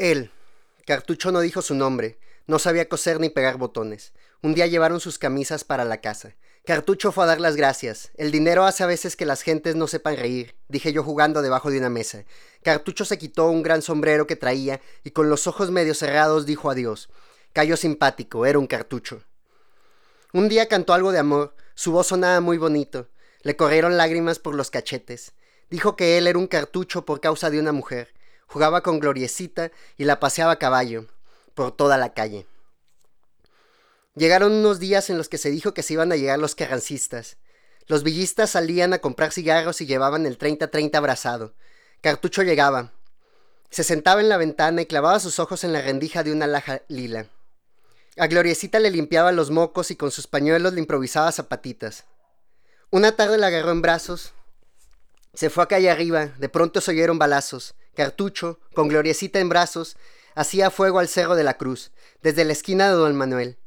Él. Cartucho no dijo su nombre. No sabía coser ni pegar botones. Un día llevaron sus camisas para la casa. Cartucho fue a dar las gracias. El dinero hace a veces que las gentes no sepan reír, dije yo jugando debajo de una mesa. Cartucho se quitó un gran sombrero que traía y con los ojos medio cerrados dijo adiós. Cayó simpático, era un cartucho. Un día cantó algo de amor, su voz sonaba muy bonito. Le corrieron lágrimas por los cachetes. Dijo que él era un cartucho por causa de una mujer jugaba con Gloriecita y la paseaba a caballo por toda la calle. Llegaron unos días en los que se dijo que se iban a llegar los carrancistas. Los villistas salían a comprar cigarros y llevaban el 30-30 abrazado. Cartucho llegaba. Se sentaba en la ventana y clavaba sus ojos en la rendija de una laja lila. A Gloriecita le limpiaba los mocos y con sus pañuelos le improvisaba zapatitas. Una tarde la agarró en brazos. Se fue a calle arriba. De pronto se oyeron balazos. Cartucho, con Gloriecita en brazos, hacía fuego al Cerro de la Cruz, desde la esquina de Don Manuel.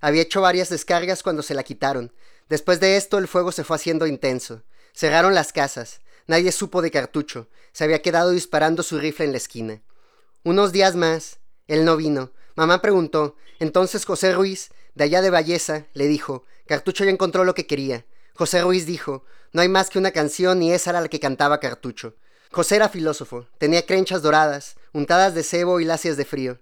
Había hecho varias descargas cuando se la quitaron. Después de esto el fuego se fue haciendo intenso. Cerraron las casas. Nadie supo de Cartucho. Se había quedado disparando su rifle en la esquina. Unos días más. Él no vino. Mamá preguntó. Entonces José Ruiz, de allá de Valleza, le dijo, Cartucho ya encontró lo que quería. José Ruiz dijo, no hay más que una canción y esa era la que cantaba Cartucho. José era filósofo, tenía crenchas doradas, untadas de cebo y lacias de frío.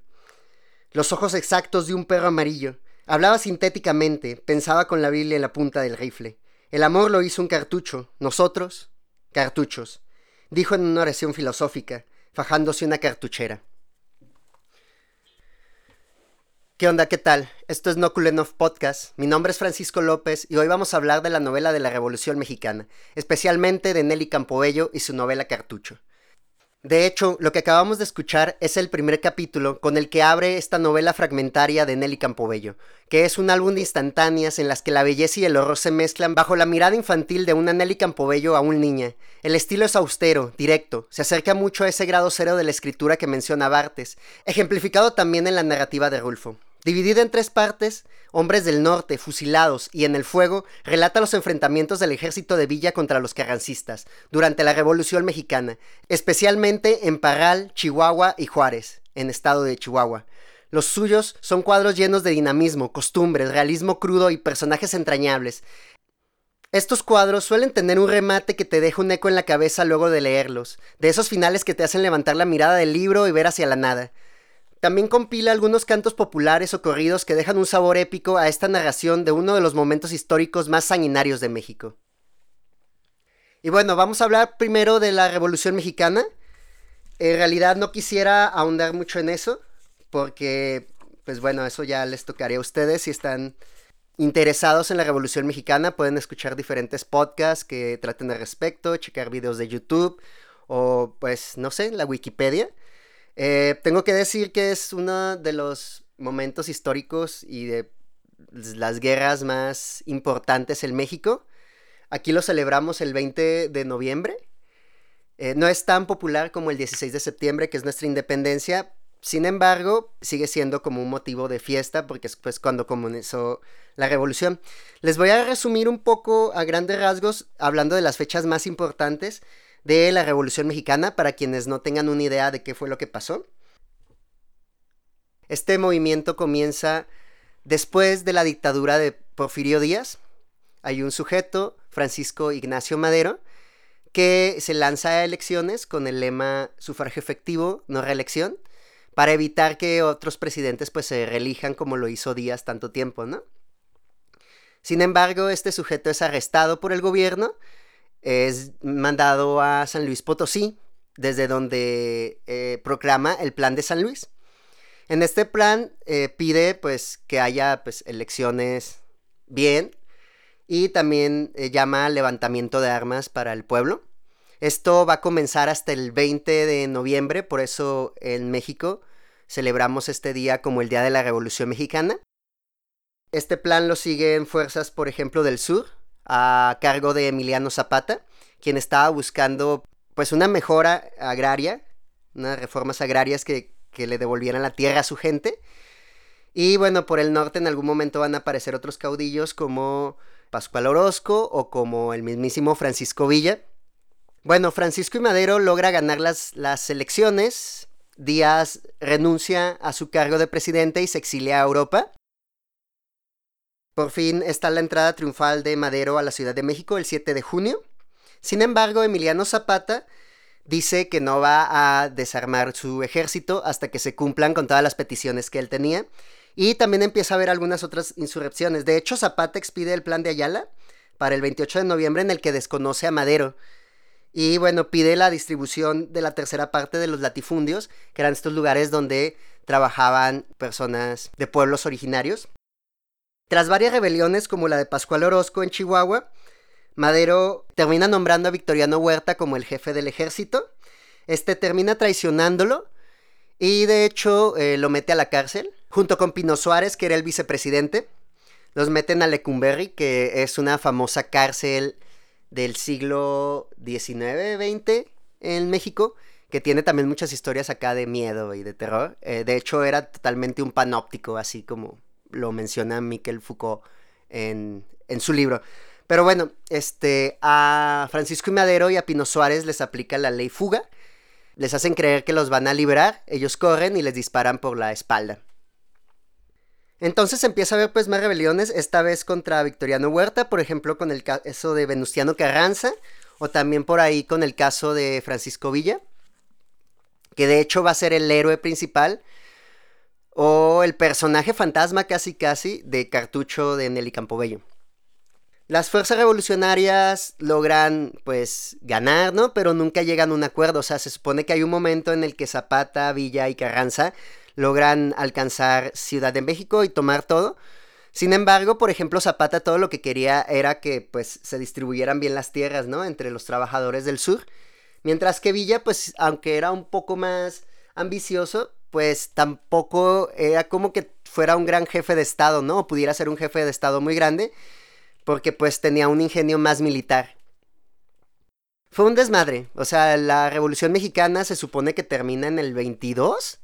Los ojos exactos de un perro amarillo. Hablaba sintéticamente, pensaba con la Biblia en la punta del rifle. El amor lo hizo un cartucho, nosotros, cartuchos, dijo en una oración filosófica, fajándose una cartuchera. ¿Qué onda? ¿Qué tal? Esto es No Kulenov Podcast. Mi nombre es Francisco López y hoy vamos a hablar de la novela de la Revolución Mexicana, especialmente de Nelly Campobello y su novela Cartucho. De hecho, lo que acabamos de escuchar es el primer capítulo con el que abre esta novela fragmentaria de Nelly Campobello, que es un álbum de instantáneas en las que la belleza y el horror se mezclan bajo la mirada infantil de una Nelly Campobello a un niña. El estilo es austero, directo, se acerca mucho a ese grado cero de la escritura que menciona Bartes, ejemplificado también en la narrativa de Rulfo. Dividida en tres partes, Hombres del Norte, fusilados y en el fuego, relata los enfrentamientos del ejército de Villa contra los carrancistas durante la Revolución Mexicana, especialmente en Parral, Chihuahua y Juárez, en estado de Chihuahua. Los suyos son cuadros llenos de dinamismo, costumbres, realismo crudo y personajes entrañables. Estos cuadros suelen tener un remate que te deja un eco en la cabeza luego de leerlos, de esos finales que te hacen levantar la mirada del libro y ver hacia la nada. También compila algunos cantos populares o corridos que dejan un sabor épico a esta narración de uno de los momentos históricos más sanguinarios de México. Y bueno, vamos a hablar primero de la Revolución Mexicana. En realidad no quisiera ahondar mucho en eso, porque, pues bueno, eso ya les tocaría a ustedes si están interesados en la Revolución Mexicana. Pueden escuchar diferentes podcasts que traten al respecto, checar videos de YouTube o, pues, no sé, la Wikipedia. Eh, tengo que decir que es uno de los momentos históricos y de las guerras más importantes en México. Aquí lo celebramos el 20 de noviembre. Eh, no es tan popular como el 16 de septiembre, que es nuestra independencia. Sin embargo, sigue siendo como un motivo de fiesta porque es pues, cuando comenzó la revolución. Les voy a resumir un poco a grandes rasgos, hablando de las fechas más importantes de la Revolución Mexicana para quienes no tengan una idea de qué fue lo que pasó. Este movimiento comienza después de la dictadura de Porfirio Díaz. Hay un sujeto, Francisco Ignacio Madero, que se lanza a elecciones con el lema sufragio efectivo, no reelección, para evitar que otros presidentes pues se reelijan como lo hizo Díaz tanto tiempo, ¿no? Sin embargo, este sujeto es arrestado por el gobierno es mandado a San Luis Potosí, desde donde eh, proclama el plan de San Luis. En este plan eh, pide pues que haya pues, elecciones bien y también eh, llama levantamiento de armas para el pueblo. Esto va a comenzar hasta el 20 de noviembre, por eso en México celebramos este día como el Día de la Revolución Mexicana. Este plan lo siguen fuerzas, por ejemplo, del sur, a cargo de Emiliano Zapata, quien estaba buscando pues una mejora agraria, unas reformas agrarias que, que le devolvieran la tierra a su gente. Y bueno, por el norte en algún momento van a aparecer otros caudillos como Pascual Orozco o como el mismísimo Francisco Villa. Bueno, Francisco y Madero logra ganar las, las elecciones, Díaz renuncia a su cargo de presidente y se exilia a Europa. Por fin está la entrada triunfal de Madero a la Ciudad de México el 7 de junio. Sin embargo, Emiliano Zapata dice que no va a desarmar su ejército hasta que se cumplan con todas las peticiones que él tenía. Y también empieza a haber algunas otras insurrecciones. De hecho, Zapata expide el plan de Ayala para el 28 de noviembre en el que desconoce a Madero. Y bueno, pide la distribución de la tercera parte de los latifundios, que eran estos lugares donde trabajaban personas de pueblos originarios. Tras varias rebeliones como la de Pascual Orozco en Chihuahua, Madero termina nombrando a Victoriano Huerta como el jefe del ejército. Este termina traicionándolo y de hecho eh, lo mete a la cárcel, junto con Pino Suárez, que era el vicepresidente. Los meten a Lecumberri, que es una famosa cárcel del siglo XIX-XX en México, que tiene también muchas historias acá de miedo y de terror. Eh, de hecho, era totalmente un panóptico, así como lo menciona Miquel Foucault en, en su libro. Pero bueno, este, a Francisco y Madero y a Pino Suárez les aplica la ley fuga. Les hacen creer que los van a liberar, ellos corren y les disparan por la espalda. Entonces empieza a haber pues más rebeliones, esta vez contra Victoriano Huerta, por ejemplo con el caso de Venustiano Carranza, o también por ahí con el caso de Francisco Villa, que de hecho va a ser el héroe principal, o el personaje fantasma casi casi de cartucho de Nelly Campobello. Las fuerzas revolucionarias logran, pues, ganar, ¿no? Pero nunca llegan a un acuerdo. O sea, se supone que hay un momento en el que Zapata, Villa y Carranza logran alcanzar Ciudad de México y tomar todo. Sin embargo, por ejemplo, Zapata todo lo que quería era que, pues, se distribuyeran bien las tierras, ¿no? Entre los trabajadores del sur. Mientras que Villa, pues, aunque era un poco más ambicioso, pues tampoco era como que fuera un gran jefe de Estado, ¿no? O pudiera ser un jefe de Estado muy grande porque pues tenía un ingenio más militar. Fue un desmadre, o sea, la Revolución Mexicana se supone que termina en el 22,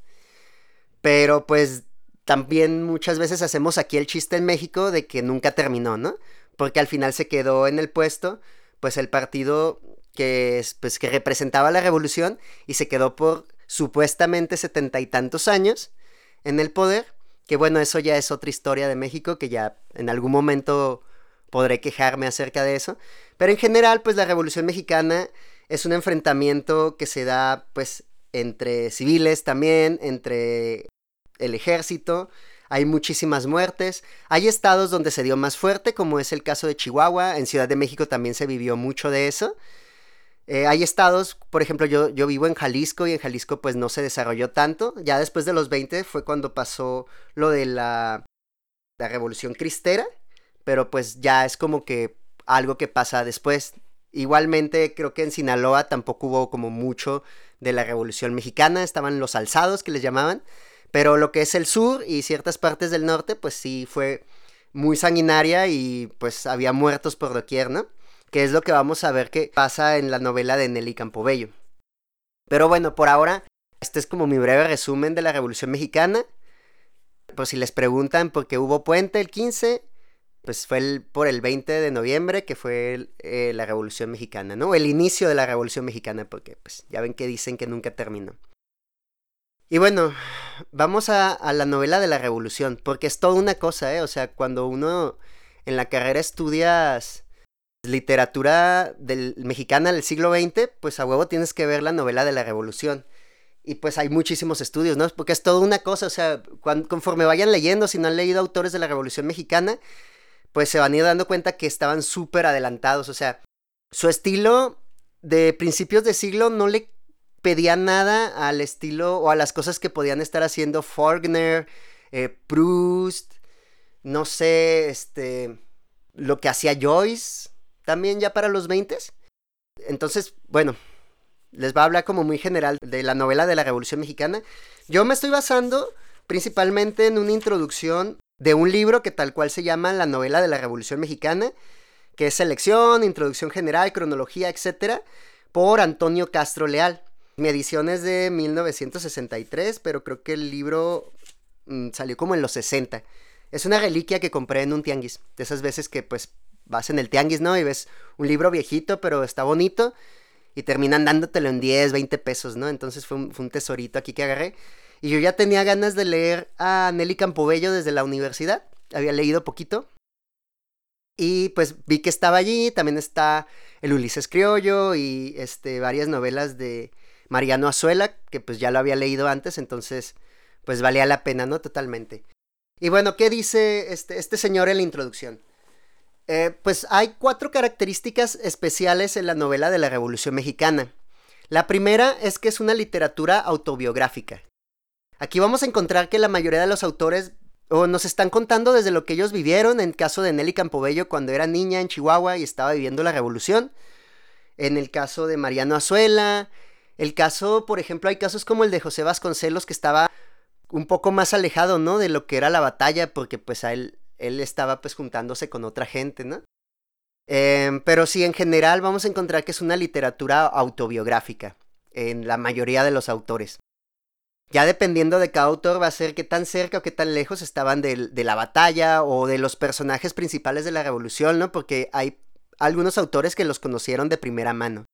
pero pues también muchas veces hacemos aquí el chiste en México de que nunca terminó, ¿no? Porque al final se quedó en el puesto, pues el partido que, pues, que representaba la revolución y se quedó por supuestamente setenta y tantos años en el poder, que bueno, eso ya es otra historia de México que ya en algún momento podré quejarme acerca de eso. Pero en general, pues la Revolución Mexicana es un enfrentamiento que se da pues entre civiles también, entre el ejército. Hay muchísimas muertes. Hay estados donde se dio más fuerte, como es el caso de Chihuahua. En Ciudad de México también se vivió mucho de eso. Eh, hay estados, por ejemplo, yo, yo vivo en Jalisco y en Jalisco pues no se desarrolló tanto. Ya después de los 20 fue cuando pasó lo de la, la Revolución Cristera, pero pues ya es como que algo que pasa después. Igualmente creo que en Sinaloa tampoco hubo como mucho de la Revolución Mexicana, estaban los alzados que les llamaban, pero lo que es el sur y ciertas partes del norte pues sí fue muy sanguinaria y pues había muertos por doquier, ¿no? Que es lo que vamos a ver que pasa en la novela de Nelly Campobello. Pero bueno, por ahora, este es como mi breve resumen de la Revolución Mexicana. Por si les preguntan por qué hubo puente el 15, pues fue por el 20 de noviembre que fue eh, la Revolución Mexicana, ¿no? El inicio de la Revolución Mexicana, porque pues ya ven que dicen que nunca terminó. Y bueno, vamos a, a, la novela de la Revolución, porque es toda una cosa, ¿eh? O sea, cuando uno en la carrera estudias literatura mexicana del siglo XX, pues a huevo tienes que ver la novela de la Revolución. Y pues hay muchísimos estudios, ¿no? Porque es toda una cosa, o sea, conforme vayan leyendo, si no han leído autores de la Revolución Mexicana, pues se van a ir dando cuenta que estaban súper adelantados. O sea, su estilo de principios de siglo no le pedía nada al estilo o a las cosas que podían estar haciendo Faulkner, eh, Proust, no sé, este, lo que hacía Joyce también ya para los 20. Entonces, bueno, les va a hablar como muy general de la novela de la Revolución Mexicana. Yo me estoy basando principalmente en una introducción de un libro que tal cual se llama La novela de la Revolución Mexicana, que es selección, introducción general, cronología, etc., por Antonio Castro Leal. Mi edición es de 1963, pero creo que el libro mm, salió como en los 60. Es una reliquia que compré en un tianguis, de esas veces que pues vas en el tianguis, ¿no? Y ves un libro viejito, pero está bonito. y terminan dándotelo en 10, 20 pesos, ¿no? Entonces fue un, tesorito aquí que agarré. Y yo ya tenía ganas de leer a Nelly Campobello desde la universidad. Había leído poquito. Y pues vi que estaba allí. También está el Ulises Criollo y este, varias novelas de Mariano Azuela, que pues ya lo había leído antes. Entonces, pues valía la pena, ¿no? Totalmente. Y bueno, ¿qué dice este, este señor en la introducción? Eh, pues hay cuatro características especiales en la novela de la Revolución Mexicana. La primera es que es una literatura autobiográfica. Aquí vamos a encontrar que la mayoría de los autores o nos están contando desde lo que ellos vivieron, en el caso de Nelly Campobello cuando era niña en Chihuahua y estaba viviendo la revolución, en el caso de Mariano Azuela, el caso, por ejemplo, hay casos como el de José Vasconcelos que estaba un poco más alejado, ¿no? De lo que era la batalla, porque pues a él, él estaba pues juntándose con otra gente, ¿no? Em, pero sí, en general vamos a encontrar que es una literatura autobiográfica en la mayoría de los autores. Ya dependiendo de cada autor va a ser qué tan cerca o qué tan lejos estaban de, de, la batalla o de los personajes principales de la revolución, ¿no? Porque hay algunos autores que los conocieron de primera mano.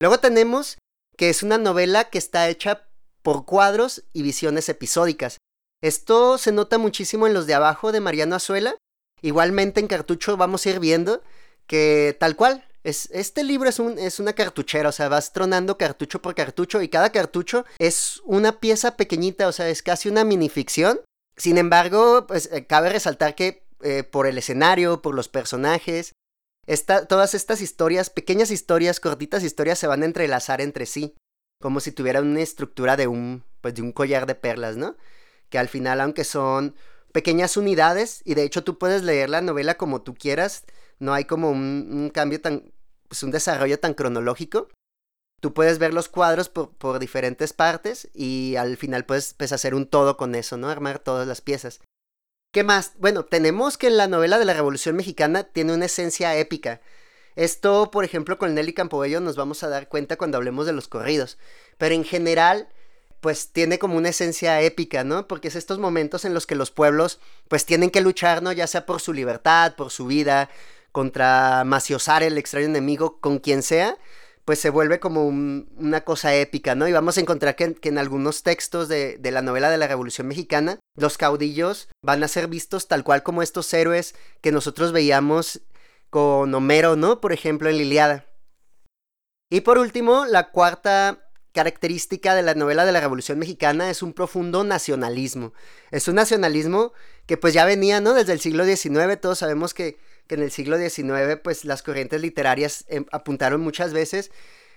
Luego tenemos que es una novela que está hecha por cuadros y visiones episódicas. Esto se nota muchísimo en los de abajo de Mariano Azuela. Igualmente en Cartucho vamos a ir viendo que tal cual, es, este libro es, un, es una cartuchera, o sea, vas tronando cartucho por cartucho y cada cartucho es una pieza pequeñita, o sea, es casi una minificción. Sin embargo, pues eh, cabe resaltar que eh, por el escenario, por los personajes, todas estas historias, pequeñas historias, cortitas historias, se van a entrelazar entre sí, como si tuvieran una estructura de un, pues, de un collar de perlas, ¿no? Que al final, aunque son pequeñas unidades, y de hecho tú puedes leer la novela como tú quieras, no hay como un, cambio tan, pues un desarrollo tan cronológico. Tú puedes ver los cuadros por, diferentes partes y al final puedes, pues, hacer un todo con eso, ¿no? Armar todas las piezas. ¿Qué más? Bueno, tenemos que la novela de la Revolución Mexicana tiene una esencia épica. Esto, por ejemplo, con Nelly Campobello nos vamos a dar cuenta cuando hablemos de los corridos. Pero en general, pues tiene como una esencia épica, ¿no? Porque es estos momentos en los que los pueblos, pues tienen que luchar, ¿no? Ya sea por su libertad, por su vida, contra Maciosar, el extraño enemigo, con quien sea, pues se vuelve como una cosa épica, ¿no? Y vamos a encontrar que, en algunos textos de, de, la novela de la Revolución Mexicana, los caudillos van a ser vistos tal cual como estos héroes que nosotros veíamos con Homero, ¿no? Por ejemplo, en Liliada. Y por último, la cuarta característica de la novela de la Revolución Mexicana es un profundo nacionalismo. Es un nacionalismo que pues ya venía, ¿no? Desde el siglo XIX, todos sabemos que que en el siglo XIX pues las corrientes literarias em, apuntaron muchas veces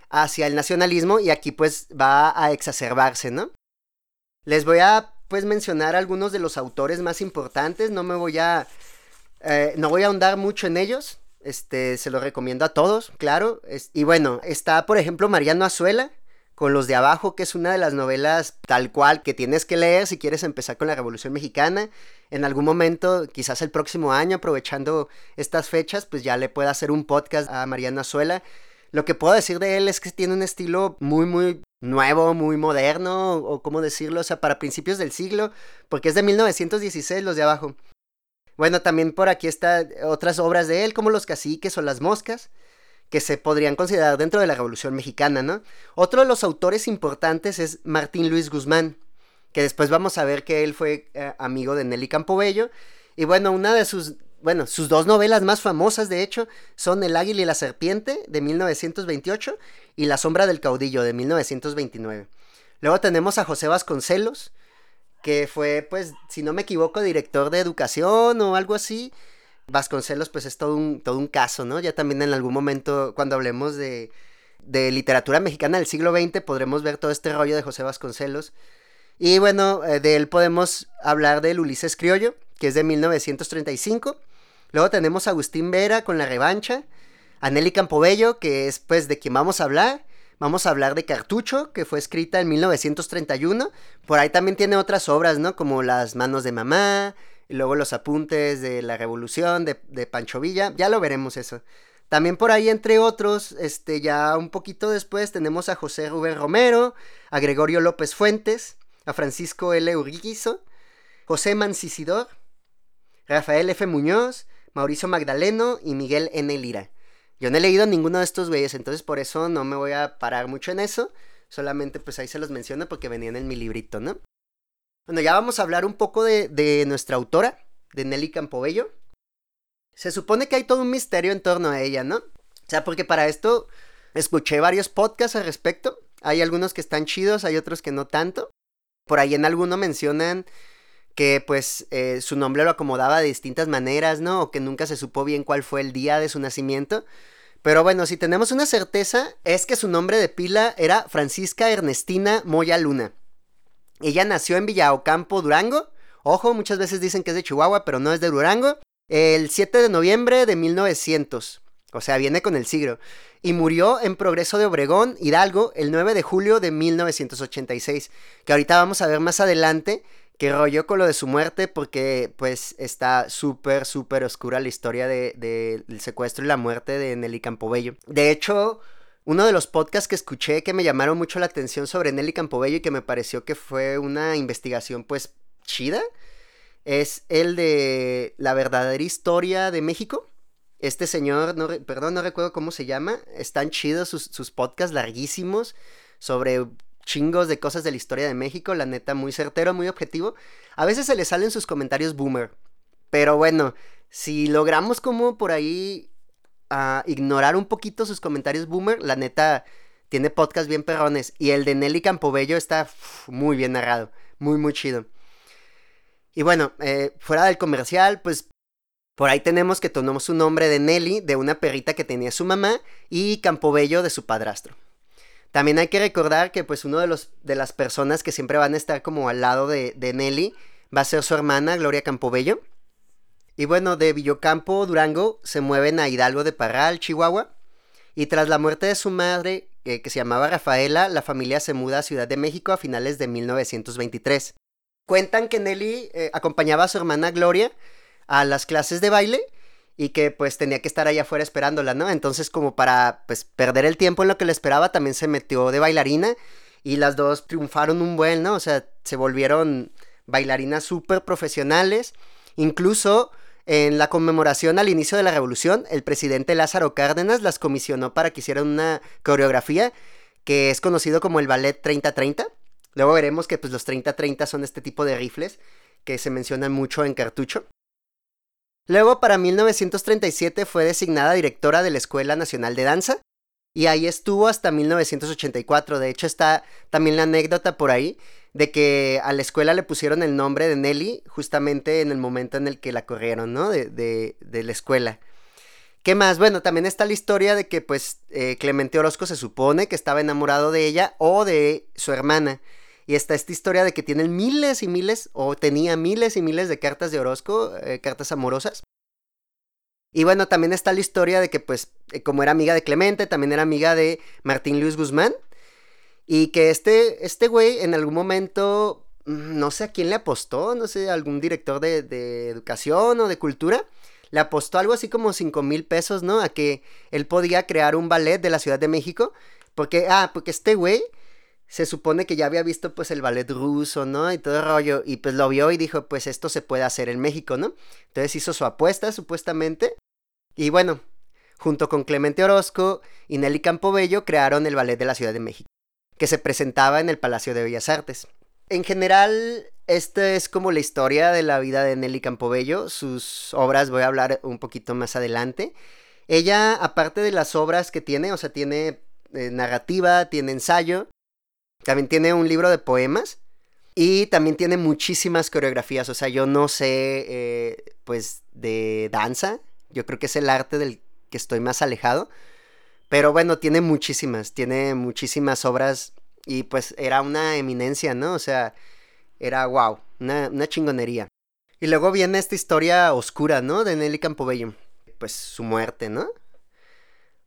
hacia el nacionalismo y aquí pues va a exacerbarse, ¿no? Les voy a pues mencionar algunos de los autores más importantes, no me voy a eh, no voy a ahondar mucho en ellos, este se lo recomiendo a todos, claro, y bueno, está por ejemplo Mariano Azuela, con los de abajo, que es una de las novelas tal cual que tienes que leer si quieres empezar con la Revolución Mexicana. En algún momento, quizás el próximo año, aprovechando estas fechas, pues ya le pueda hacer un podcast a Mariano Azuela. Lo que puedo decir de él es que tiene un estilo muy, muy nuevo, muy moderno, o cómo decirlo, o sea, para principios del siglo, porque es de 1916 los de abajo. Bueno, también por aquí están otras obras de él, como Los Caciques o Las Moscas que se podrían considerar dentro de la Revolución Mexicana, ¿no? Otro de los autores importantes es Martín Luis Guzmán, que después vamos a ver que él fue eh, amigo de Nelly Campobello. Y bueno, una de sus, bueno, sus dos novelas más famosas, de hecho, son El Águila y la Serpiente, de 1928, y La Sombra del Caudillo, de 1929. Luego tenemos a José Vasconcelos, que fue, pues, si no me equivoco, director de educación o algo así, Vasconcelos pues es todo un, todo un caso, ¿no? Ya también en algún momento cuando hablemos de, de literatura mexicana del siglo XX podremos ver todo este rollo de José Vasconcelos. Y bueno, eh, de él podemos hablar del Ulises Criollo, que es de 1935. Luego tenemos a Agustín Vera con La Revancha. A Campobello, que es pues de quien vamos a hablar. Vamos a hablar de Cartucho, que fue escrita en 1931. Por ahí también tiene otras obras, ¿no? Como Las manos de mamá, luego los apuntes de la revolución de, Pancho Villa, ya lo veremos eso. También por ahí, entre otros, este, ya un poquito después tenemos a José Rubén Romero, a Gregorio López Fuentes, a Francisco L. Urguizo, José Mancisidor, Rafael F. Muñoz, Mauricio Magdaleno y Miguel N. Lira. Yo no he leído ninguno de estos güeyes, entonces por eso no me voy a parar mucho en eso. Solamente pues ahí se los menciono porque venían en mi librito, ¿no? Bueno, ya vamos a hablar un poco de, nuestra autora, de Nelly Campobello. Se supone que hay todo un misterio en torno a ella, ¿no? O sea, porque para esto escuché varios podcasts al respecto. Hay algunos que están chidos, hay otros que no tanto. Por ahí en alguno mencionan que pues eh, su nombre lo acomodaba de distintas maneras, ¿no? O que nunca se supo bien cuál fue el día de su nacimiento. Pero bueno, si tenemos una certeza es que su nombre de pila era Francisca Ernestina Moya Luna. Ella nació en Villaocampo, Durango. Ojo, muchas veces dicen que es de Chihuahua, pero no es de Durango. El 7 de noviembre de 1900. O sea, viene con el siglo. Y murió en Progreso de Obregón, Hidalgo, el 9 de julio de 1986. Que ahorita vamos a ver más adelante que rollo con lo de su muerte porque pues está súper, súper oscura la historia del de, secuestro y la muerte de Nelly Campobello. De hecho, uno de los podcasts que escuché que me llamaron mucho la atención sobre Nelly Campobello y que me pareció que fue una investigación pues chida es el de la verdadera historia de México. Este señor, no, perdón, no recuerdo cómo se llama, están chidos sus, sus podcasts larguísimos sobre chingos de cosas de la historia de México, la neta, muy certero, muy objetivo. A veces se le salen sus comentarios boomer, pero bueno, si logramos como por ahí uh, ignorar un poquito sus comentarios boomer, la neta, tiene podcast bien perrones. Y el de Nelly Campobello está muy bien narrado, muy, muy chido. Y bueno, eh, fuera del comercial, pues por ahí tenemos que tomó su nombre de Nelly, de una perrita que tenía su mamá, y Campobello de su padrastro. También hay que recordar que pues uno de, los, de las personas que siempre van a estar como al lado de, de Nelly va a ser su hermana Gloria Campobello. Y bueno, de Villocampo, Durango, se mueven a Hidalgo de Parral, Chihuahua. Y tras la muerte de su madre, eh, que se llamaba Rafaela, la familia se muda a Ciudad de México a finales de 1923. Cuentan que Nelly eh, acompañaba a su hermana Gloria a las clases de baile y que pues tenía que estar allá afuera esperándola, ¿no? Entonces como para pues perder el tiempo en lo que le esperaba, también se metió de bailarina y las dos triunfaron un buen, ¿no? O sea, se volvieron bailarinas súper profesionales. Incluso en la conmemoración al inicio de la revolución, el presidente Lázaro Cárdenas las comisionó para que hicieran una coreografía que es conocido como el ballet 30-30. Luego veremos que pues los 30-30 son este tipo de rifles que se mencionan mucho en cartucho. Luego, para 1937 fue designada directora de la Escuela Nacional de Danza y ahí estuvo hasta 1984. De hecho, está también la anécdota por ahí de que a la escuela le pusieron el nombre de Nelly justamente en el momento en el que la corrieron, ¿no? De, de, la escuela. ¿Qué más? Bueno, también está la historia de que pues eh, Clemente Orozco se supone que estaba enamorado de ella o de su hermana. Y está esta historia de que tienen miles y miles, o tenía miles y miles de cartas de Orozco, eh, cartas amorosas. Y bueno, también está la historia de que, pues, eh, como era amiga de Clemente, también era amiga de Martín Luis Guzmán. Y que este, este güey en algún momento, mm, no sé a quién le apostó, no sé, algún director de, educación o de cultura, le apostó algo así como 5 mil pesos, ¿no? A que él podía crear un ballet de la Ciudad de México. Porque, ah, porque este güey se supone que ya había visto pues el ballet ruso, ¿no? Y todo el rollo, y pues lo vio y dijo, pues esto se puede hacer en México, ¿no? Entonces hizo su apuesta, supuestamente, y bueno, junto con Clemente Orozco y Nelly Campobello crearon el Ballet de la Ciudad de México, que se presentaba en el Palacio de Bellas Artes. En general, esta es como la historia de la vida de Nelly Campobello, sus obras voy a hablar un poquito más adelante. Ella, aparte de las obras que tiene, o sea, tiene eh, narrativa, tiene ensayo, también tiene un libro de poemas y también tiene muchísimas coreografías. O sea, yo no sé, eh, pues, de danza. Yo creo que es el arte del que estoy más alejado. Pero bueno, tiene muchísimas, tiene muchísimas obras y pues era una eminencia, ¿no? O sea, era wow, una, una chingonería. Y luego viene esta historia oscura, ¿no? De Nelly Campobello. Pues su muerte, ¿no?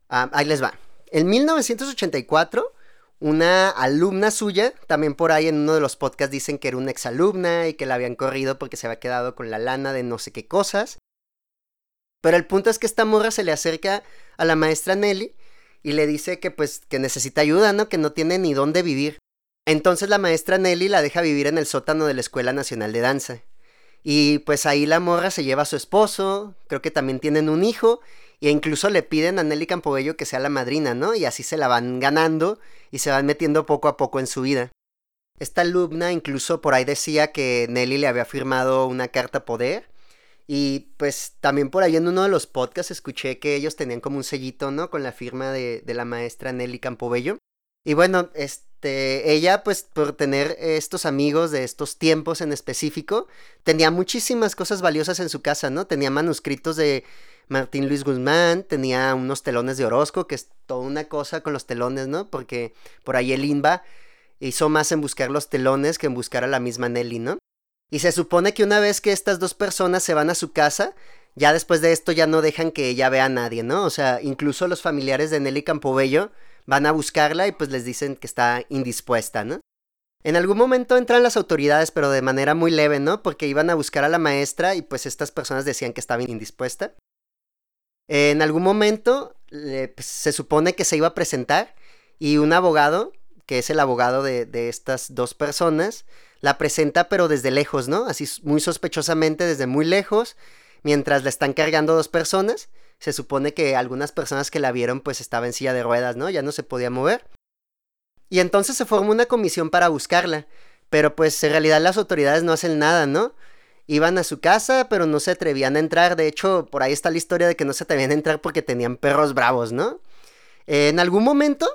Ah, ahí les va. En 1984 una alumna suya, también por ahí en uno de los podcasts dicen que era una exalumna y que la habían corrido porque se había quedado con la lana de no sé qué cosas. Pero el punto es que esta morra se le acerca a la maestra Nelly y le dice que pues que necesita ayuda, ¿no? Que no tiene ni dónde vivir. Entonces la maestra Nelly la deja vivir en el sótano de la Escuela Nacional de Danza. Y pues ahí la morra se lleva a su esposo, creo que también tienen un hijo, E incluso le piden a Nelly Campobello que sea la madrina, ¿no? Y así se la van ganando y se van metiendo poco a poco en su vida. Esta alumna incluso por ahí decía que Nelly le había firmado una carta poder. Y pues también por ahí en uno de los podcasts escuché que ellos tenían como un sellito, ¿no? Con la firma de, de la maestra Nelly Campobello. Y bueno, este, ella pues por tener estos amigos de estos tiempos en específico, tenía muchísimas cosas valiosas en su casa, ¿no? Tenía manuscritos de Martín Luis Guzmán, tenía unos telones de Orozco, que es toda una cosa con los telones, ¿no? Porque por ahí el Inba hizo más en buscar los telones que en buscar a la misma Nelly, ¿no? Y se supone que una vez que estas dos personas se van a su casa, ya después de esto ya no dejan que ella vea a nadie, ¿no? O sea, incluso los familiares de Nelly Campobello van a buscarla y pues les dicen que está indispuesta, ¿no? En algún momento entran las autoridades, pero de manera muy leve, ¿no? Porque iban a buscar a la maestra y pues estas personas decían que estaba indispuesta. En algún momento pues, se supone que se iba a presentar y un abogado, que es el abogado de, de estas dos personas, la presenta pero desde lejos, ¿no? Así muy sospechosamente desde muy lejos, mientras la están cargando dos personas se supone que algunas personas que la vieron pues estaba en silla de ruedas, ¿no? Ya no se podía mover. Y entonces se formó una comisión para buscarla, pero pues en realidad las autoridades no hacen nada, ¿no? Iban a su casa, pero no se atrevían a entrar. De hecho, por ahí está la historia de que no se atrevían a entrar porque tenían perros bravos, ¿no? en algún momento,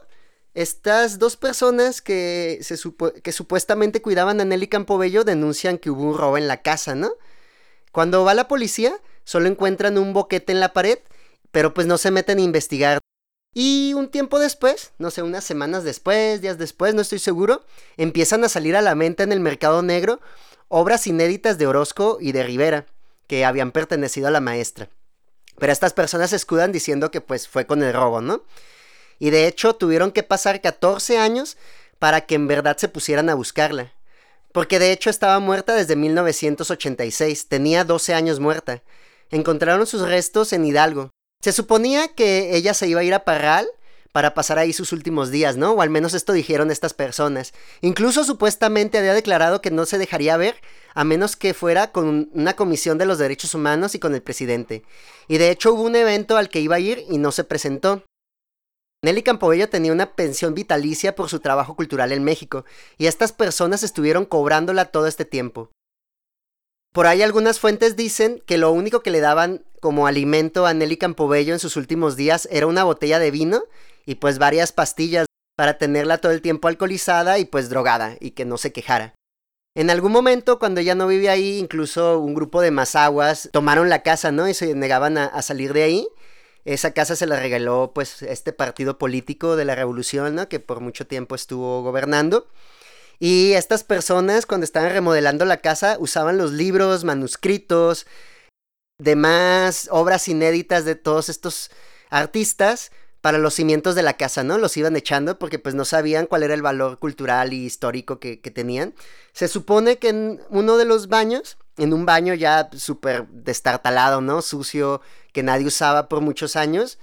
estas dos personas que, se supuestamente cuidaban a Nelly Campobello denuncian que hubo un robo en la casa, ¿no? Cuando va la policía, solo encuentran un boquete en la pared pero pues no se meten a investigar. Y un tiempo después, no sé, unas semanas después, días después, no estoy seguro, empiezan a salir a la venta en el mercado negro obras inéditas de Orozco y de Rivera, que habían pertenecido a la maestra. Pero estas personas se escudan diciendo que pues fue con el robo, ¿no? Y de hecho tuvieron que pasar 14 años para que en verdad se pusieran a buscarla. Porque de hecho estaba muerta desde 1986, tenía 12 años muerta. Encontraron sus restos en Hidalgo, se suponía que ella se iba a ir a Parral para pasar ahí sus últimos días, ¿no? O al menos esto dijeron estas personas. Incluso supuestamente había declarado que no se dejaría ver a menos que fuera con una comisión de los derechos humanos y con el presidente. Y de hecho hubo un evento al que iba a ir y no se presentó. Nelly Campobello tenía una pensión vitalicia por su trabajo cultural en México, y estas personas estuvieron cobrándola todo este tiempo. Por ahí algunas fuentes dicen que lo único que le daban como alimento a Nelly Campobello en sus últimos días era una botella de vino y pues varias pastillas para tenerla todo el tiempo alcoholizada y pues drogada y que no se quejara. En algún momento, cuando ella no vivía ahí, incluso un grupo de mazaguas tomaron la casa, ¿no? Y se negaban a, a, salir de ahí. Esa casa se la regaló, pues, este partido político de la revolución. Que por mucho tiempo estuvo gobernando. Y estas personas, cuando estaban remodelando la casa, usaban los libros, manuscritos, demás obras inéditas de todos estos artistas para los cimientos de la casa, ¿no? Los iban echando porque pues no sabían cuál era el valor cultural y histórico que, tenían. Se supone que en uno de los baños, en un baño ya súper destartalado, ¿no? Sucio, que nadie usaba por muchos años,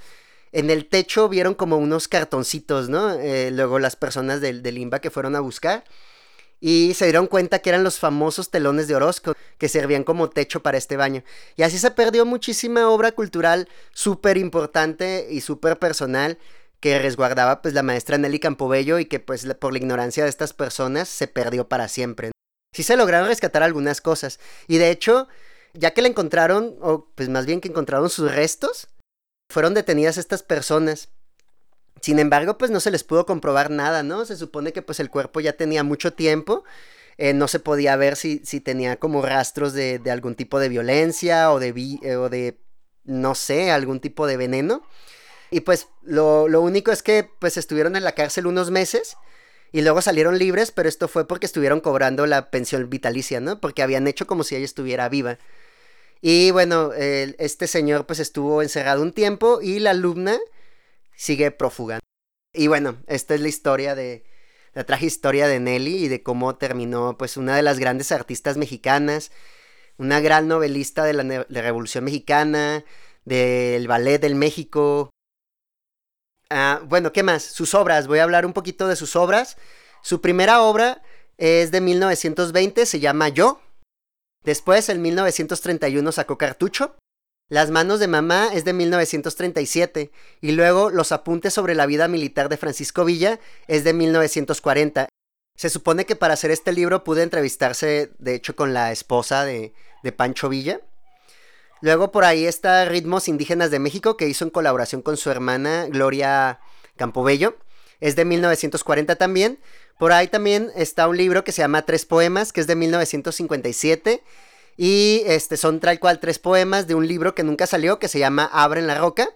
en el techo vieron como unos cartoncitos, ¿no? Eh, luego las personas del, del IMBA que fueron a buscar y se dieron cuenta que eran los famosos telones de Orozco que servían como techo para este baño. Y así se perdió muchísima obra cultural súper importante y súper personal que resguardaba pues la maestra Nelly Campobello y que pues por la ignorancia de estas personas se perdió para siempre. Sí se lograron rescatar algunas cosas y de hecho ya que la encontraron o pues más bien que encontraron sus restos fueron detenidas estas personas sin embargo, pues no se les pudo comprobar nada, ¿no? Se supone que pues el cuerpo ya tenía mucho tiempo, eh, no se podía ver si, si tenía como rastros de, de, algún tipo de violencia o de, eh, o de, no sé, algún tipo de veneno. Y pues lo, lo único es que pues estuvieron en la cárcel unos meses y luego salieron libres, pero esto fue porque estuvieron cobrando la pensión vitalicia, ¿no? Porque habían hecho como si ella estuviera viva. Y bueno, este señor pues estuvo encerrado un tiempo y la alumna sigue prófuga. Y bueno, esta es la historia de la trágica historia de Nelly y de cómo terminó pues una de las grandes artistas mexicanas, una gran novelista de la, Revolución Mexicana, del ballet del México. Ah, bueno, ¿qué más? Sus obras, voy a hablar un poquito de sus obras. Su primera obra es de 1920, se llama Yo. Después, en 1931 sacó Cartucho. Las manos de mamá es de 1937 y luego Los apuntes sobre la vida militar de Francisco Villa es de 1940. Se supone que para hacer este libro pude entrevistarse, de hecho, con la esposa de, de Pancho Villa. Luego por ahí está Ritmos Indígenas de México, que hizo en colaboración con su hermana Gloria Campobello. Es de 1940 también. Por ahí también está un libro que se llama Tres Poemas, que es de 1957 y este, son tal cual tres poemas de un libro que nunca salió, que se llama Abre en la Roca.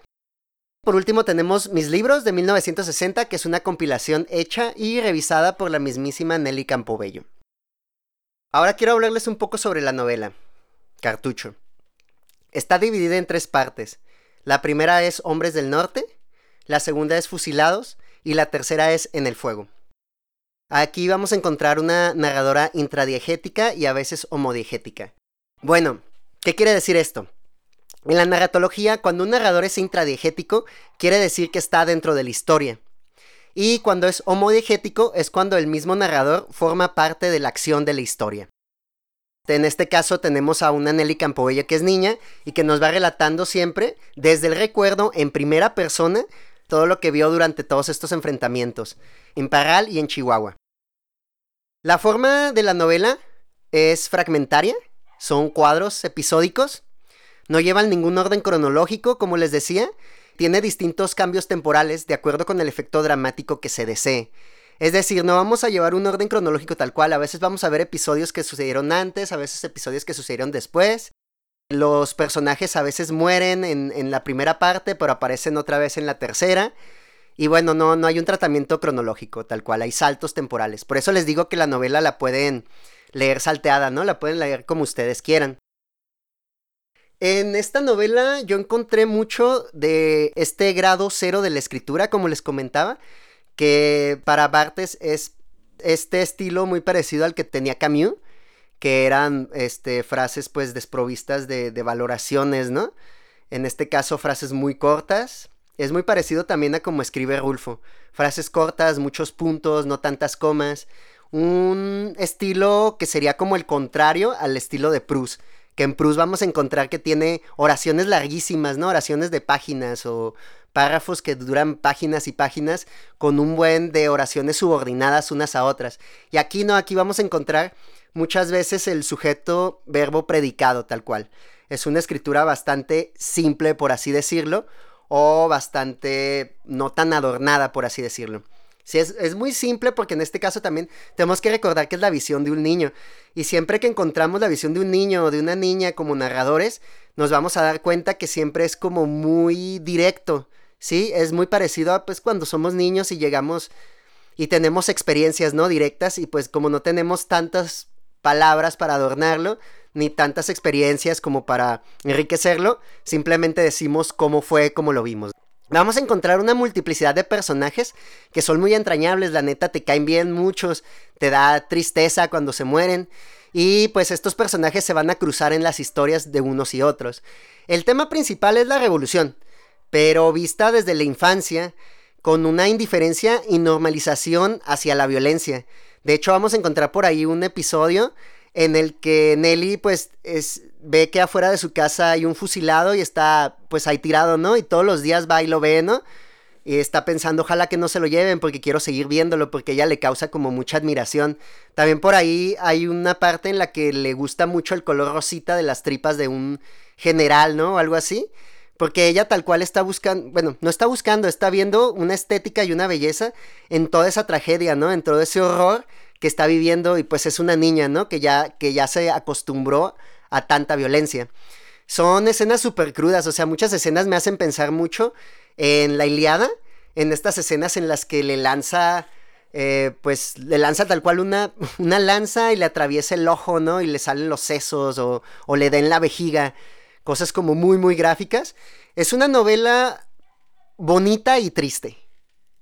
Por último tenemos Mis Libros de 1960, que es una compilación hecha y revisada por la mismísima Nelly Campobello. Ahora quiero hablarles un poco sobre la novela, Cartucho. Está dividida en tres partes. La primera es Hombres del Norte, la segunda es Fusilados y la tercera es En el Fuego. Aquí vamos a encontrar una narradora intradiegética y a veces homodiegética. Bueno, ¿qué quiere decir esto? En la narratología, cuando un narrador es intradiegético, quiere decir que está dentro de la historia. Y cuando es homodiegético, es cuando el mismo narrador forma parte de la acción de la historia. En este caso tenemos a una Nelly Campobello que es niña y que nos va relatando siempre, desde el recuerdo, en primera persona, todo lo que vio durante todos estos enfrentamientos, en Parral y en Chihuahua. La forma de la novela es fragmentaria, son cuadros episódicos. No llevan ningún orden cronológico, como les decía. Tiene distintos cambios temporales de acuerdo con el efecto dramático que se desee. Es decir, no vamos a llevar un orden cronológico tal cual. A veces vamos a ver episodios que sucedieron antes, a veces episodios que sucedieron después. Los personajes a veces mueren en, la primera parte, pero aparecen otra vez en la tercera. Y bueno, no, no hay un tratamiento cronológico tal cual, hay saltos temporales. Por eso les digo que la novela la pueden leer salteada, ¿no? La pueden leer como ustedes quieran. En esta novela yo encontré mucho de este grado cero de la escritura, como les comentaba, que para Bartes es este estilo muy parecido al que tenía Camus, que eran este, frases pues desprovistas de, de valoraciones, ¿no? En este caso frases muy cortas. Es muy parecido también a como escribe Rulfo. Frases cortas, muchos puntos, no tantas comas un estilo que sería como el contrario al estilo de Proust. Que en Proust vamos a encontrar que tiene oraciones larguísimas, ¿no? Oraciones de páginas o párrafos que duran páginas y páginas con un buen de oraciones subordinadas unas a otras. Y aquí no, aquí vamos a encontrar muchas veces el sujeto verbo predicado tal cual. Es una escritura bastante simple, por así decirlo, o bastante no tan adornada, por así decirlo. Sí, es, muy simple porque en este caso también tenemos que recordar que es la visión de un niño. Y siempre que encontramos la visión de un niño o de una niña como narradores, nos vamos a dar cuenta que siempre es como muy directo. Sí, es muy parecido a pues cuando somos niños y llegamos y tenemos experiencias, ¿no? Directas y pues como no tenemos tantas palabras para adornarlo, ni tantas experiencias como para enriquecerlo, simplemente decimos cómo fue, cómo lo vimos. Vamos a encontrar una multiplicidad de personajes que son muy entrañables, la neta te caen bien muchos, te da tristeza cuando se mueren y pues estos personajes se van a cruzar en las historias de unos y otros. El tema principal es la revolución, pero vista desde la infancia, con una indiferencia y normalización hacia la violencia. De hecho, vamos a encontrar por ahí un episodio en el que Nelly pues es, ve que afuera de su casa hay un fusilado y está pues ahí tirado, ¿no? Y todos los días va y lo ve, ¿no? Y está pensando, ojalá que no se lo lleven porque quiero seguir viéndolo porque ella le causa como mucha admiración. También por ahí hay una parte en la que le gusta mucho el color rosita de las tripas de un general, ¿no? O algo así. Porque ella tal cual está buscando, bueno, no está buscando, está viendo una estética y una belleza en toda esa tragedia, ¿no? En todo ese horror que está viviendo y pues es una niña, ¿no? Que ya, que ya se acostumbró a tanta violencia. Son escenas súper crudas, o sea, muchas escenas me hacen pensar mucho en la Iliada, en estas escenas en las que le lanza, eh, pues le lanza tal cual una, una lanza y le atraviesa el ojo, ¿no? Y le salen los sesos o, o le da en la vejiga, cosas como muy, muy gráficas. Es una novela bonita y triste.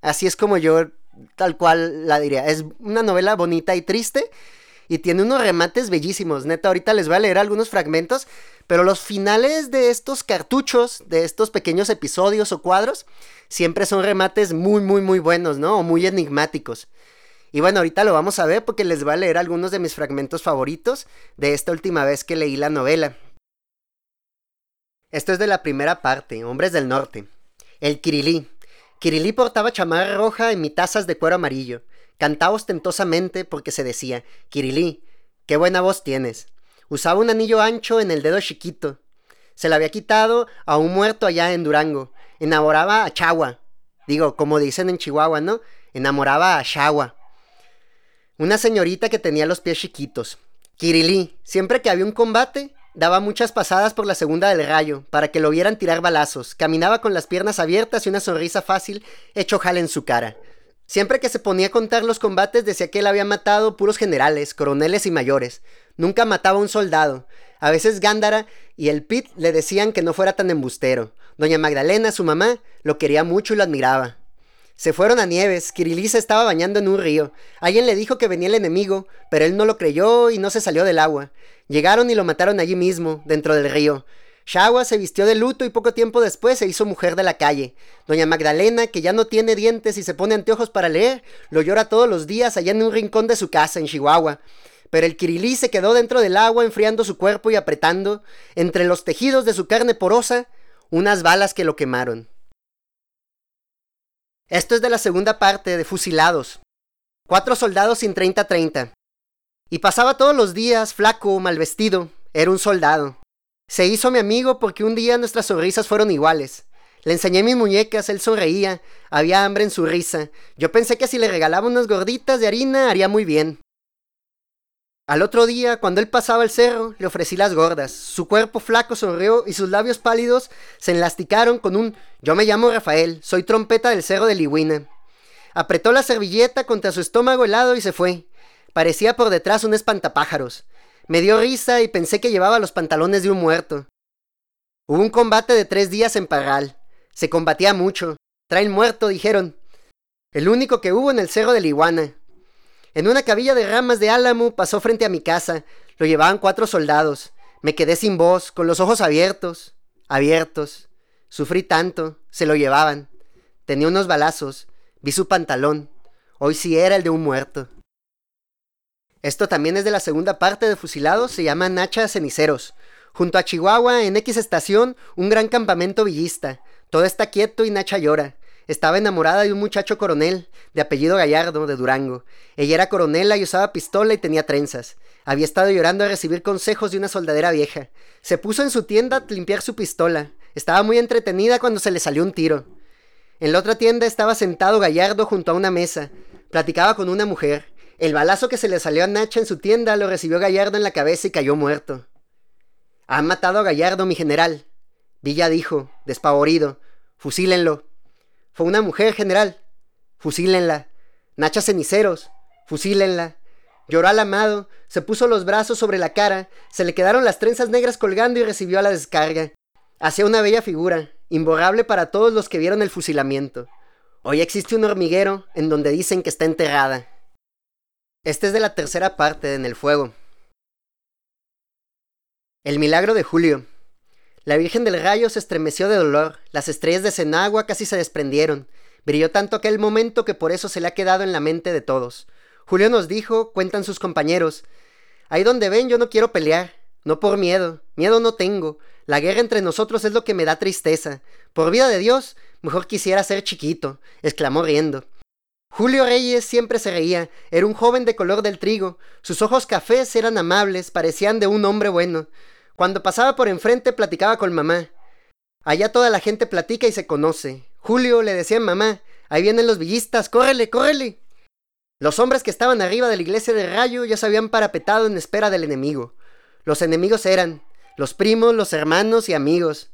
Así es como yo tal cual la diría. Es una novela bonita y triste y tiene unos remates bellísimos. Neta, ahorita les voy a leer algunos fragmentos, pero los finales de estos cartuchos, de estos pequeños episodios o cuadros, siempre son remates muy, muy, muy buenos, ¿no? O muy enigmáticos. Y bueno, ahorita lo vamos a ver porque les voy a leer algunos de mis fragmentos favoritos de esta última vez que leí la novela. Esto es de la primera parte, Hombres del Norte. El Kirilí. Kirilí portaba chamarra roja en mitazas de cuero amarillo. Cantaba ostentosamente porque se decía, Kirilí, qué buena voz tienes. Usaba un anillo ancho en el dedo chiquito. Se lo había quitado a un muerto allá en Durango. Enamoraba a Chagua. Digo, como dicen en Chihuahua, ¿no? Enamoraba a Chagua. Una señorita que tenía los pies chiquitos. Kirilí, siempre que había un combate, Daba muchas pasadas por la segunda del rayo, para que lo vieran tirar balazos. Caminaba con las piernas abiertas y una sonrisa fácil hecho jale en su cara. Siempre que se ponía a contar los combates decía que él había matado puros generales, coroneles y mayores. Nunca mataba a un soldado. A veces Gándara y el Pit le decían que no fuera tan embustero. Doña Magdalena, su mamá, lo quería mucho y lo admiraba. Se fueron a Nieves, Kirilí se estaba bañando en un río. Alguien le dijo que venía el enemigo, pero él no lo creyó y no se salió del agua. Llegaron y lo mataron allí mismo, dentro del río. Shagua se vistió de luto y poco tiempo después se hizo mujer de la calle. Doña Magdalena, que ya no tiene dientes y se pone anteojos para leer, lo llora todos los días allá en un rincón de su casa, en Chihuahua. Pero el Kirilí se quedó dentro del agua enfriando su cuerpo y apretando, entre los tejidos de su carne porosa, unas balas que lo quemaron. Esto es de la segunda parte de Fusilados. Cuatro soldados sin 30-30. Y pasaba todos los días, flaco, mal vestido. Era un soldado. Se hizo mi amigo porque un día nuestras sonrisas fueron iguales. Le enseñé mis muñecas, él sonreía, había hambre en su risa. Yo pensé que si le regalaba unas gorditas de harina haría muy bien. Al otro día, cuando él pasaba el cerro, le ofrecí las gordas. Su cuerpo flaco sonrió y sus labios pálidos se enlasticaron con un Yo me llamo Rafael, soy trompeta del cerro de Ligüina. Apretó la servilleta contra su estómago helado y se fue. Parecía por detrás un espantapájaros. Me dio risa y pensé que llevaba los pantalones de un muerto. Hubo un combate de tres días en Parral. Se combatía mucho. Traen muerto, dijeron. El único que hubo en el cerro de Liguana. En una cabilla de ramas de álamo pasó frente a mi casa. Lo llevaban cuatro soldados. Me quedé sin voz, con los ojos abiertos, abiertos. Sufrí tanto, se lo llevaban. Tenía unos balazos, vi su pantalón. Hoy sí era el de un muerto. Esto también es de la segunda parte de Fusilados, se llama Nacha Ceniceros. Junto a Chihuahua, en X estación, un gran campamento villista. Todo está quieto y Nacha llora. Estaba enamorada de un muchacho coronel, de apellido Gallardo, de Durango. Ella era coronela y usaba pistola y tenía trenzas. Había estado llorando a recibir consejos de una soldadera vieja. Se puso en su tienda a limpiar su pistola. Estaba muy entretenida cuando se le salió un tiro. En la otra tienda estaba sentado Gallardo junto a una mesa. Platicaba con una mujer. El balazo que se le salió a Nacha en su tienda lo recibió Gallardo en la cabeza y cayó muerto. Han matado a Gallardo, mi general. Villa dijo, despavorido. Fusílenlo. Fue una mujer, general. Fusílenla. Nacha ceniceros. Fusílenla. Lloró al amado, se puso los brazos sobre la cara, se le quedaron las trenzas negras colgando y recibió a la descarga. Hacía una bella figura, imborrable para todos los que vieron el fusilamiento. Hoy existe un hormiguero en donde dicen que está enterrada. Este es de la tercera parte de En el Fuego. El milagro de Julio. La Virgen del Rayo se estremeció de dolor, las estrellas de Cenagua casi se desprendieron. Brilló tanto aquel momento que por eso se le ha quedado en la mente de todos. Julio nos dijo, cuentan sus compañeros, ahí donde ven yo no quiero pelear, no por miedo, miedo no tengo, la guerra entre nosotros es lo que me da tristeza. Por vida de Dios, mejor quisiera ser chiquito, exclamó riendo. Julio Reyes siempre se reía, era un joven de color del trigo, sus ojos cafés eran amables, parecían de un hombre bueno. Cuando pasaba por enfrente platicaba con mamá. Allá toda la gente platica y se conoce. Julio le decía a mamá, ahí vienen los villistas, córrele, córrele. Los hombres que estaban arriba de la iglesia de Rayo ya se habían parapetado en espera del enemigo. Los enemigos eran los primos, los hermanos y amigos.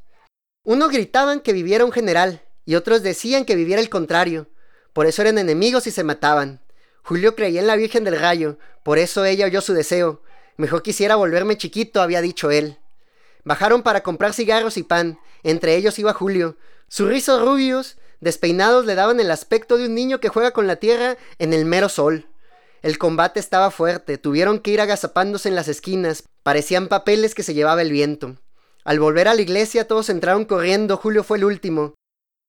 Unos gritaban que viviera un general y otros decían que viviera el contrario. Por eso eran enemigos y se mataban. Julio creía en la Virgen del Rayo, por eso ella oyó su deseo, Mejor quisiera volverme chiquito, había dicho él. Bajaron para comprar cigarros y pan. Entre ellos iba Julio. Sus rizos rubios, despeinados, le daban el aspecto de un niño que juega con la tierra en el mero sol. El combate estaba fuerte, tuvieron que ir agazapándose en las esquinas, parecían papeles que se llevaba el viento. Al volver a la iglesia todos entraron corriendo, Julio fue el último.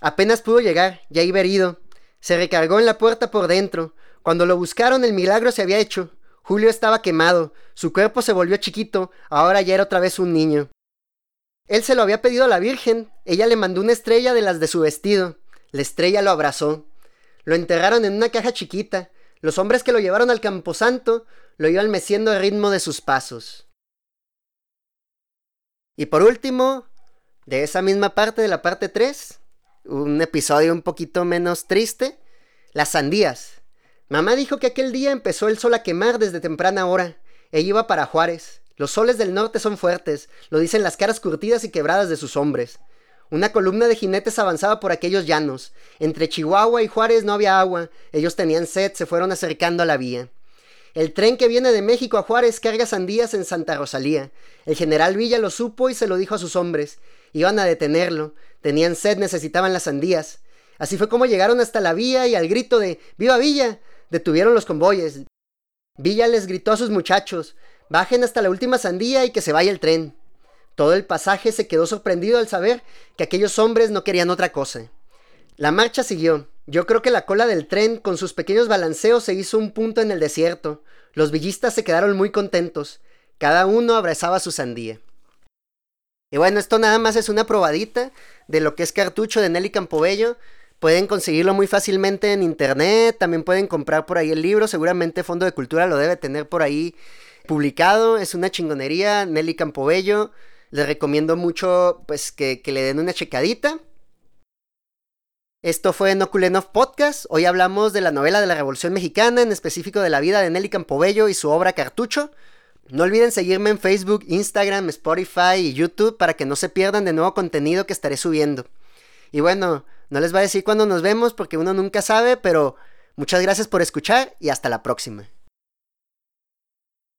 Apenas pudo llegar, ya iba herido. Se recargó en la puerta por dentro. Cuando lo buscaron el milagro se había hecho. Julio estaba quemado, su cuerpo se volvió chiquito, ahora ya era otra vez un niño. Él se lo había pedido a la Virgen, ella le mandó una estrella de las de su vestido. La estrella lo abrazó. Lo enterraron en una caja chiquita. Los hombres que lo llevaron al camposanto lo iban meciendo al ritmo de sus pasos. Y por último, de esa misma parte de la parte 3, un episodio un poquito menos triste, las sandías. Mamá dijo que aquel día empezó el sol a quemar desde temprana hora. Ella iba para Juárez. Los soles del norte son fuertes, lo dicen las caras curtidas y quebradas de sus hombres. Una columna de jinetes avanzaba por aquellos llanos. Entre Chihuahua y Juárez no había agua. Ellos tenían sed, se fueron acercando a la vía. El tren que viene de México a Juárez carga sandías en Santa Rosalía. El general Villa lo supo y se lo dijo a sus hombres. Iban a detenerlo. Tenían sed, necesitaban las sandías. Así fue como llegaron hasta la vía y al grito de ¡Viva Villa! detuvieron los convoyes. Villa les gritó a sus muchachos Bajen hasta la última sandía y que se vaya el tren. Todo el pasaje se quedó sorprendido al saber que aquellos hombres no querían otra cosa. La marcha siguió. Yo creo que la cola del tren, con sus pequeños balanceos, se hizo un punto en el desierto. Los villistas se quedaron muy contentos. Cada uno abrazaba su sandía. Y bueno, esto nada más es una probadita de lo que es cartucho de Nelly Campobello. Pueden conseguirlo muy fácilmente en internet, también pueden comprar por ahí el libro, seguramente Fondo de Cultura lo debe tener por ahí publicado, es una chingonería, Nelly Campobello, les recomiendo mucho pues que, que le den una checadita. Esto fue Nokulenov Podcast. Hoy hablamos de la novela de la Revolución Mexicana, en específico de la vida de Nelly Campobello y su obra Cartucho. No olviden seguirme en Facebook, Instagram, Spotify y YouTube para que no se pierdan de nuevo contenido que estaré subiendo. Y bueno, no les voy a decir cuándo nos vemos porque uno nunca sabe, pero muchas gracias por escuchar y hasta la próxima.